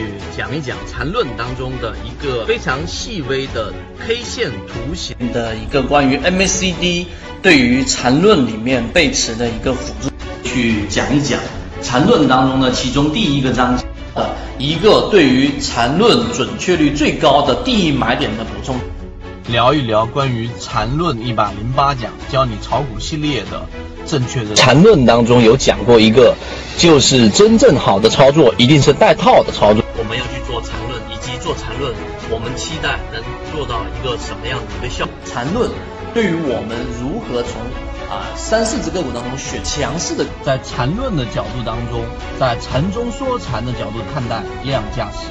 去讲一讲缠论当中的一个非常细微的 K 线图形的一个关于 MACD 对于缠论里面背驰的一个辅助，去讲一讲缠论当中的其中第一个章节的一个对于缠论准确率最高的第一买点的补充。聊一聊关于缠论一百零八讲教你炒股系列的正确的缠论当中有讲过一个，就是真正好的操作一定是带套的操作。我们要去做缠论，以及做缠论，我们期待能做到一个什么样的一个效果？缠论对于我们如何从啊三四只个股当中选强势的，在缠论的角度当中，在缠中说禅的角度看待量价时，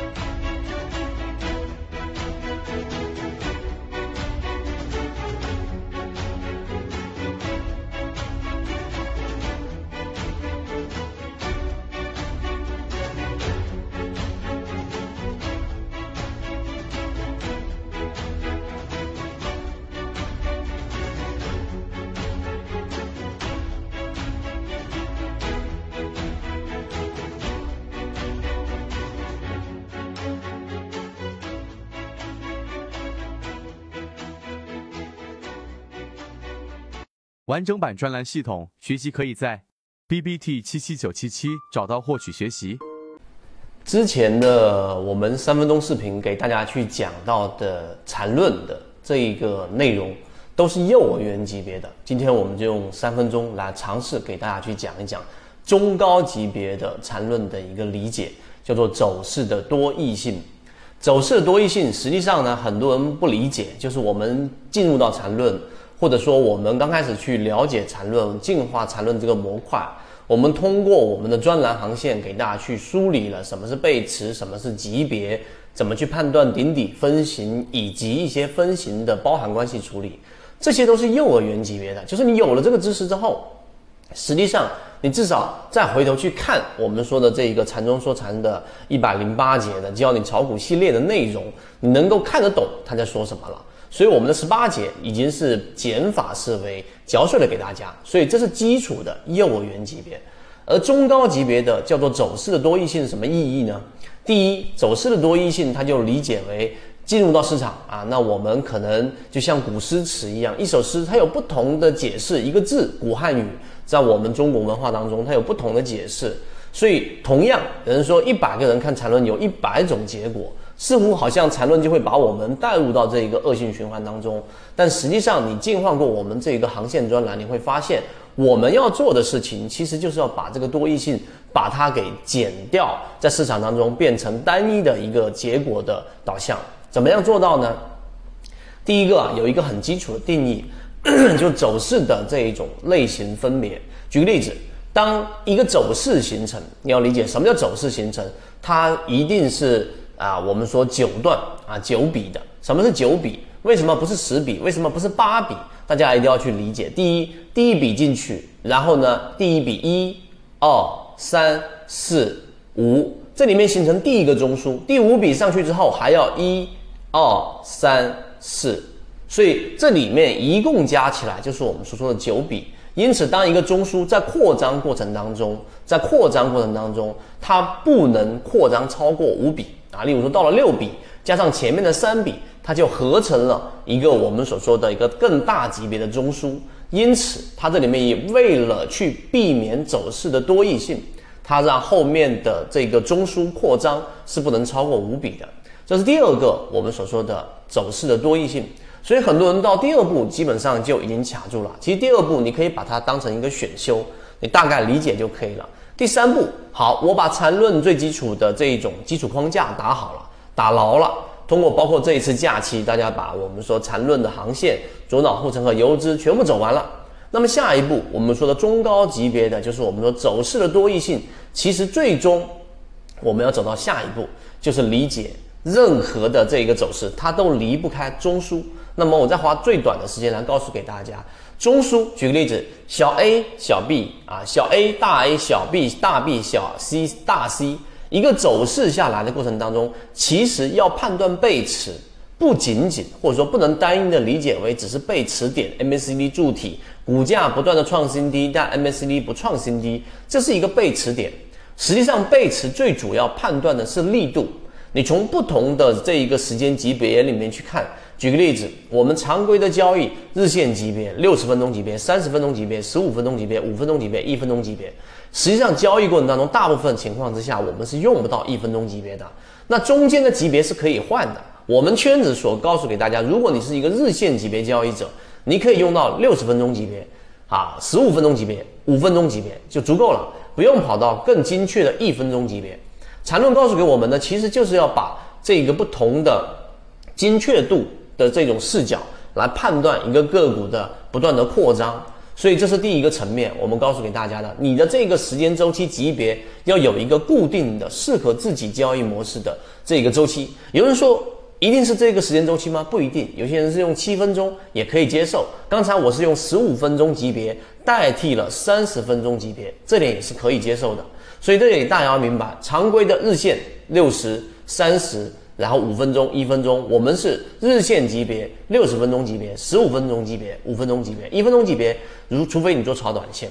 完整版专栏系统学习可以在 B B T 七七九七七找到获取学习。之前的我们三分钟视频给大家去讲到的缠论的这一个内容，都是幼儿园级别的。今天我们就用三分钟来尝试给大家去讲一讲中高级别的缠论的一个理解，叫做走势的多异性。走势的多异性，实际上呢，很多人不理解，就是我们进入到缠论。或者说，我们刚开始去了解缠论、进化缠论这个模块，我们通过我们的专栏航线给大家去梳理了什么是背驰，什么是级别，怎么去判断顶底分型，以及一些分型的包含关系处理，这些都是幼儿园级别的。就是你有了这个知识之后，实际上你至少再回头去看我们说的这一个禅中说禅的一百零八节的教你炒股系列的内容，你能够看得懂他在说什么了。所以我们的十八节已经是减法思维嚼碎了给大家，所以这是基础的幼儿园级别，而中高级别的叫做走势的多义性是什么意义呢？第一，走势的多义性，它就理解为进入到市场啊，那我们可能就像古诗词一样，一首诗它有不同的解释，一个字古汉语在我们中国文化当中它有不同的解释，所以同样有人说一百个人看缠论有一百种结果。似乎好像缠论就会把我们带入到这一个恶性循环当中，但实际上你进化过我们这一个航线专栏，你会发现我们要做的事情其实就是要把这个多异性把它给减掉，在市场当中变成单一的一个结果的导向。怎么样做到呢？第一个啊，有一个很基础的定义，就走势的这一种类型分别。举个例子，当一个走势形成，你要理解什么叫走势形成，它一定是。啊，我们说九段啊，九笔的，什么是九笔？为什么不是十笔？为什么不是八笔？大家一定要去理解。第一，第一笔进去，然后呢，第一笔一、二、三、四、五，这里面形成第一个中枢。第五笔上去之后，还要一、二、三、四，所以这里面一共加起来就是我们所说的九笔。因此，当一个中枢在扩张过程当中，在扩张过程当中，它不能扩张超过五笔。啊，例如说到了六笔，加上前面的三笔，它就合成了一个我们所说的一个更大级别的中枢。因此，它这里面也为了去避免走势的多异性，它让后面的这个中枢扩张是不能超过五笔的。这是第二个我们所说的走势的多异性。所以很多人到第二步基本上就已经卡住了。其实第二步你可以把它当成一个选修，你大概理解就可以了。第三步，好，我把缠论最基础的这一种基础框架打好了，打牢了。通过包括这一次假期，大家把我们说缠论的航线、左脑护城和游资全部走完了。那么下一步，我们说的中高级别的，就是我们说走势的多异性。其实最终我们要走到下一步，就是理解任何的这一个走势，它都离不开中枢。那么我再花最短的时间来告诉给大家。中枢，举个例子，小 a 小 b 啊，小 a 大 A 小 b 大 B 小 c 大 C，一个走势下来的过程当中，其实要判断背驰，不仅仅或者说不能单一的理解为只是背驰点 MACD 柱体股价不断的创新低，但 MACD 不创新低，这是一个背驰点。实际上背驰最主要判断的是力度。你从不同的这一个时间级别里面去看，举个例子，我们常规的交易日线级别、六十分钟级别、三十分钟级别、十五分钟级别、五分钟级别、一分钟级别。实际上，交易过程当中，大部分情况之下，我们是用不到一分钟级别的。那中间的级别是可以换的。我们圈子所告诉给大家，如果你是一个日线级别交易者，你可以用到六十分钟级别，啊，十五分钟级别、五分钟级别就足够了，不用跑到更精确的一分钟级别。缠论告诉给我们的，其实就是要把这个不同的精确度的这种视角来判断一个个股的不断的扩张。所以这是第一个层面，我们告诉给大家的，你的这个时间周期级别要有一个固定的适合自己交易模式的这个周期。有人说一定是这个时间周期吗？不一定，有些人是用七分钟也可以接受。刚才我是用十五分钟级别代替了三十分钟级别，这点也是可以接受的。所以这里大家要明白，常规的日线六十、三十。然后五分钟、一分钟，我们是日线级别、六十分钟级别、十五分钟级别、五分钟级别、一分钟级别，如除非你做超短线，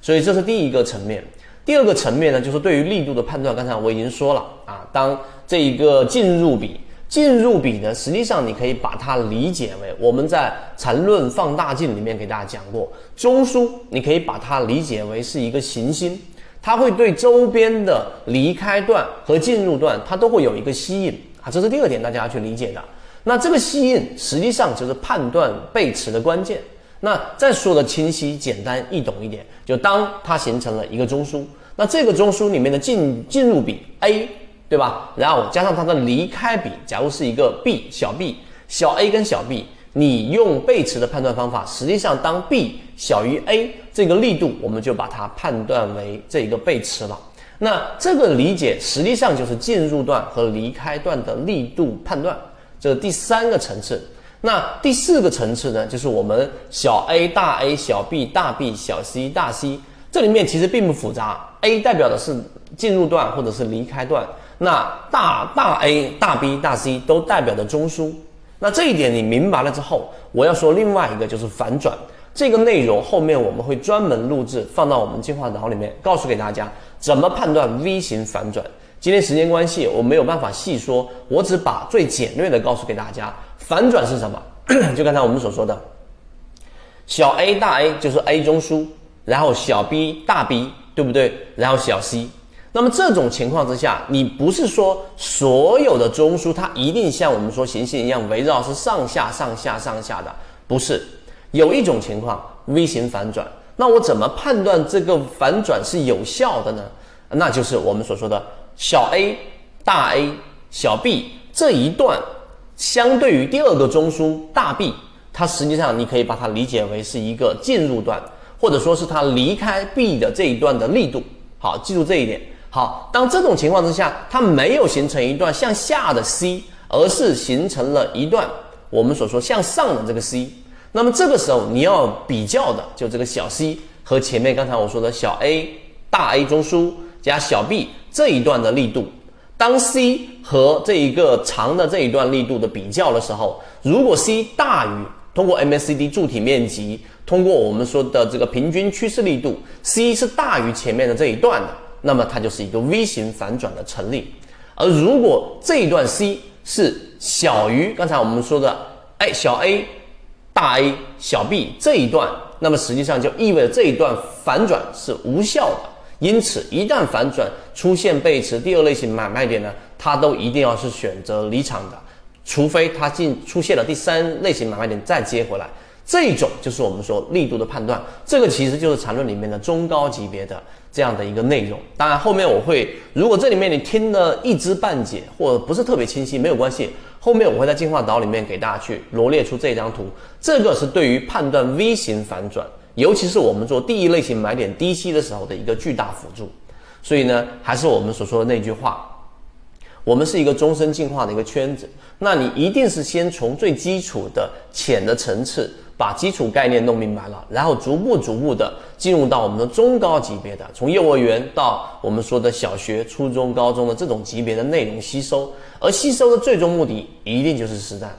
所以这是第一个层面。第二个层面呢，就是对于力度的判断。刚才我已经说了啊，当这一个进入比，进入比呢，实际上你可以把它理解为我们在缠论放大镜里面给大家讲过，中枢你可以把它理解为是一个行星，它会对周边的离开段和进入段，它都会有一个吸引。啊，这是第二点，大家要去理解的。那这个吸引实际上就是判断背驰的关键。那再说的清晰、简单易懂一点，就当它形成了一个中枢，那这个中枢里面的进进入比 A，对吧？然后加上它的离开比，假如是一个 B 小 B 小 A 跟小 B，你用背驰的判断方法，实际上当 B 小于 A 这个力度，我们就把它判断为这一个背驰了。那这个理解实际上就是进入段和离开段的力度判断，这是第三个层次。那第四个层次呢，就是我们小 a 大 A 小 b 大 B 小 c 大 C，这里面其实并不复杂。A 代表的是进入段或者是离开段，那大大 A 大 B 大 C 都代表的中枢。那这一点你明白了之后，我要说另外一个就是反转。这个内容后面我们会专门录制放到我们进化脑里面，告诉给大家怎么判断 V 型反转。今天时间关系，我没有办法细说，我只把最简略的告诉给大家。反转是什么？就刚才我们所说的，小 a 大 A 就是 A 中枢，然后小 b 大 B，对不对？然后小 c。那么这种情况之下，你不是说所有的中枢它一定像我们说行星一样围绕是上下上下上下的，不是。有一种情况 V 型反转，那我怎么判断这个反转是有效的呢？那就是我们所说的小 a 大 A 小 b 这一段，相对于第二个中枢大 B，它实际上你可以把它理解为是一个进入段，或者说是它离开 B 的这一段的力度。好，记住这一点。好，当这种情况之下，它没有形成一段向下的 C，而是形成了一段我们所说向上的这个 C。那么这个时候你要比较的就这个小 c 和前面刚才我说的小 a 大 A 中枢加小 b 这一段的力度，当 c 和这一个长的这一段力度的比较的时候，如果 c 大于通过 MACD 柱体面积，通过我们说的这个平均趋势力度，c 是大于前面的这一段的，那么它就是一个 V 型反转的成立。而如果这一段 c 是小于刚才我们说的，哎小 a。大 A 小 B 这一段，那么实际上就意味着这一段反转是无效的。因此，一旦反转出现背驰，第二类型买卖点呢，它都一定要是选择离场的，除非它进出现了第三类型买卖点再接回来。这种就是我们说力度的判断，这个其实就是缠论里面的中高级别的这样的一个内容。当然，后面我会，如果这里面你听了一知半解或者不是特别清晰，没有关系。后面我会在进化岛里面给大家去罗列出这张图，这个是对于判断 V 型反转，尤其是我们做第一类型买点低吸的时候的一个巨大辅助。所以呢，还是我们所说的那句话，我们是一个终身进化的一个圈子，那你一定是先从最基础的浅的层次。把基础概念弄明白了，然后逐步逐步的进入到我们的中高级别的，从幼儿园到我们说的小学、初中、高中的这种级别的内容吸收，而吸收的最终目的一定就是实战，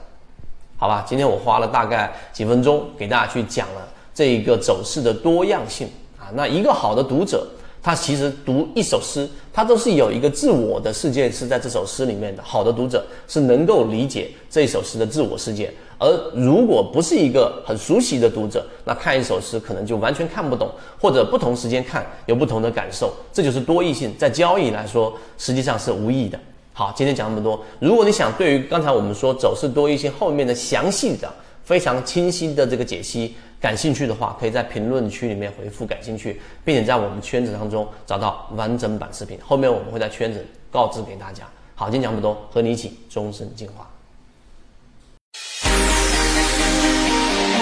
好吧？今天我花了大概几分钟给大家去讲了这一个走势的多样性啊，那一个好的读者。他其实读一首诗，他都是有一个自我的世界是在这首诗里面的。好的读者是能够理解这首诗的自我世界，而如果不是一个很熟悉的读者，那看一首诗可能就完全看不懂，或者不同时间看有不同的感受。这就是多义性，在交易来说实际上是无意的。好，今天讲那么多，如果你想对于刚才我们说走势多义性后面的详细的、非常清晰的这个解析。感兴趣的话，可以在评论区里面回复“感兴趣”，并且在我们圈子当中找到完整版视频。后面我们会在圈子告知给大家。好，今天讲这么多，和你一起终身进化。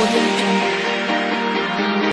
Audio